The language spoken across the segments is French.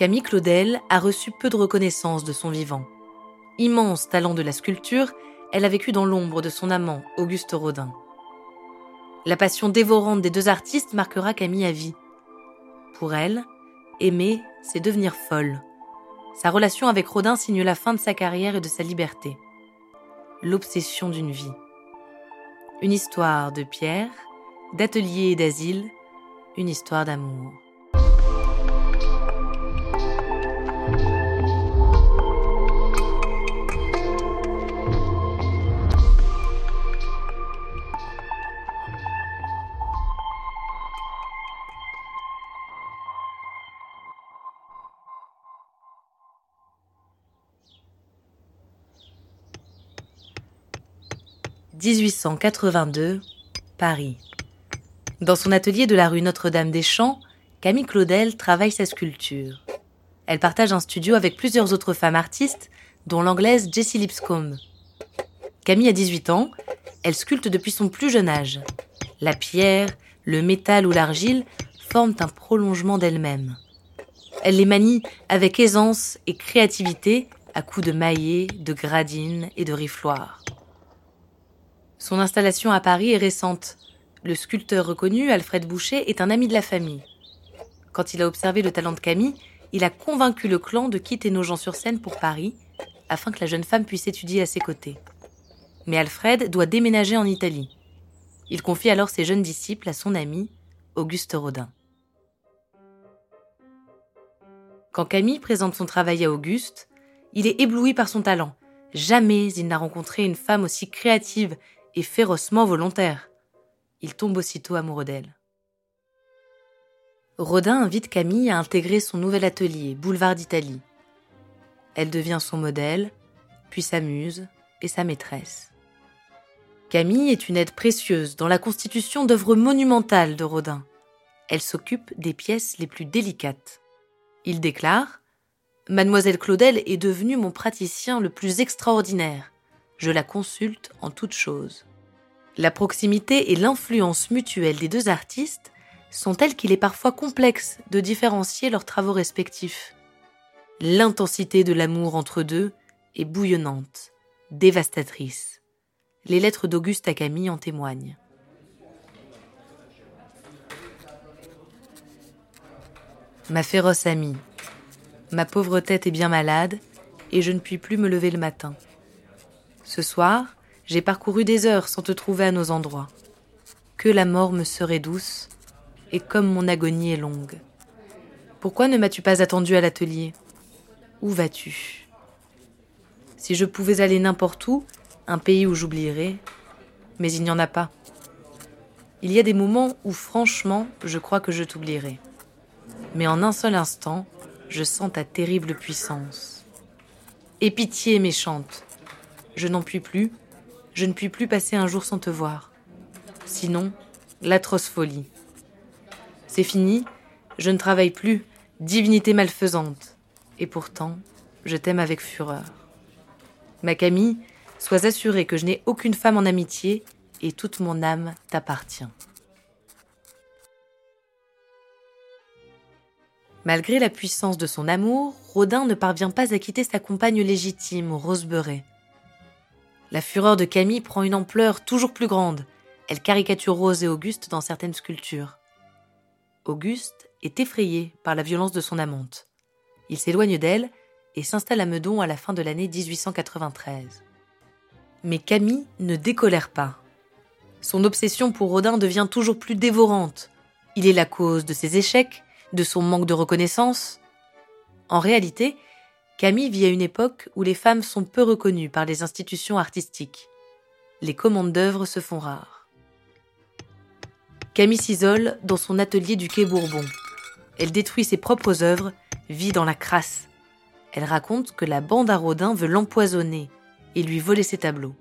Camille Claudel a reçu peu de reconnaissance de son vivant. Immense talent de la sculpture, elle a vécu dans l'ombre de son amant, Auguste Rodin. La passion dévorante des deux artistes marquera Camille à vie. Pour elle, aimer, c'est devenir folle. Sa relation avec Rodin signe la fin de sa carrière et de sa liberté. L'obsession d'une vie. Une histoire de pierre, d'atelier et d'asile, une histoire d'amour. 1882, Paris. Dans son atelier de la rue Notre-Dame-des-Champs, Camille Claudel travaille sa sculpture. Elle partage un studio avec plusieurs autres femmes artistes, dont l'anglaise Jessie Lipscomb. Camille a 18 ans, elle sculpte depuis son plus jeune âge. La pierre, le métal ou l'argile forment un prolongement d'elle-même. Elle les manie avec aisance et créativité à coups de maillets, de gradines et de rifloirs. Son installation à Paris est récente. Le sculpteur reconnu, Alfred Boucher, est un ami de la famille. Quand il a observé le talent de Camille, il a convaincu le clan de quitter Nogent-sur-Seine pour Paris, afin que la jeune femme puisse étudier à ses côtés. Mais Alfred doit déménager en Italie. Il confie alors ses jeunes disciples à son ami, Auguste Rodin. Quand Camille présente son travail à Auguste, il est ébloui par son talent. Jamais il n'a rencontré une femme aussi créative et férocement volontaire. Il tombe aussitôt amoureux d'elle. Rodin invite Camille à intégrer son nouvel atelier, Boulevard d'Italie. Elle devient son modèle, puis sa muse et sa maîtresse. Camille est une aide précieuse dans la constitution d'œuvres monumentales de Rodin. Elle s'occupe des pièces les plus délicates. Il déclare Mademoiselle Claudel est devenue mon praticien le plus extraordinaire je la consulte en toutes choses. La proximité et l'influence mutuelle des deux artistes sont telles qu'il est parfois complexe de différencier leurs travaux respectifs. L'intensité de l'amour entre deux est bouillonnante, dévastatrice. Les lettres d'Auguste à Camille en témoignent. Ma féroce amie, ma pauvre tête est bien malade et je ne puis plus me lever le matin. Ce soir, j'ai parcouru des heures sans te trouver à nos endroits. Que la mort me serait douce, et comme mon agonie est longue. Pourquoi ne m'as-tu pas attendu à l'atelier? Où vas-tu? Si je pouvais aller n'importe où, un pays où j'oublierais, mais il n'y en a pas. Il y a des moments où franchement je crois que je t'oublierai. Mais en un seul instant, je sens ta terrible puissance. Et pitié méchante, je n'en puis plus, je ne puis plus passer un jour sans te voir. Sinon, l'atroce folie. C'est fini, je ne travaille plus, divinité malfaisante. Et pourtant, je t'aime avec fureur. Ma Camille, sois assurée que je n'ai aucune femme en amitié et toute mon âme t'appartient. Malgré la puissance de son amour, Rodin ne parvient pas à quitter sa compagne légitime, Rose La fureur de Camille prend une ampleur toujours plus grande. Elle caricature Rose et Auguste dans certaines sculptures. Auguste est effrayé par la violence de son amante. Il s'éloigne d'elle et s'installe à Meudon à la fin de l'année 1893. Mais Camille ne décolère pas. Son obsession pour Rodin devient toujours plus dévorante. Il est la cause de ses échecs, de son manque de reconnaissance. En réalité, Camille vit à une époque où les femmes sont peu reconnues par les institutions artistiques. Les commandes d'œuvres se font rares. Camille s'isole dans son atelier du quai Bourbon. Elle détruit ses propres œuvres, vit dans la crasse. Elle raconte que la bande à Rodin veut l'empoisonner et lui voler ses tableaux.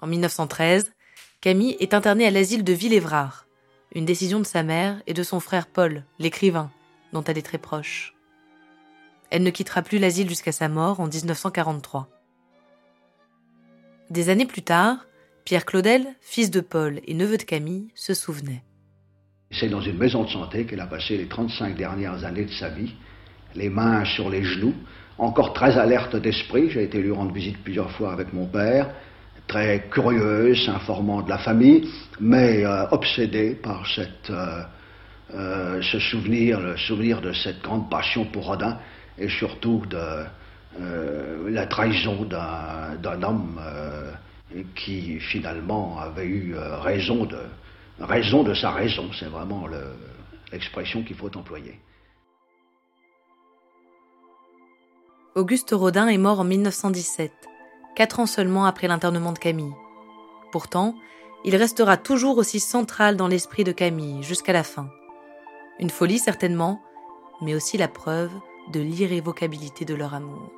En 1913, Camille est internée à l'asile de Villévrard, une décision de sa mère et de son frère Paul, l'écrivain, dont elle est très proche. Elle ne quittera plus l'asile jusqu'à sa mort en 1943. Des années plus tard, Pierre Claudel, fils de Paul et neveu de Camille, se souvenait. C'est dans une maison de santé qu'elle a passé les 35 dernières années de sa vie, les mains sur les genoux, encore très alerte d'esprit. J'ai été lui rendre visite plusieurs fois avec mon père, très curieuse, informant de la famille, mais euh, obsédée par cette, euh, euh, ce souvenir, le souvenir de cette grande passion pour Rodin et surtout de la trahison d'un homme qui finalement avait eu raison de, raison de sa raison. C'est vraiment l'expression qu'il faut employer. Auguste Rodin est mort en 1917 quatre ans seulement après l'internement de Camille. Pourtant, il restera toujours aussi central dans l'esprit de Camille jusqu'à la fin. Une folie certainement, mais aussi la preuve de l'irrévocabilité de leur amour.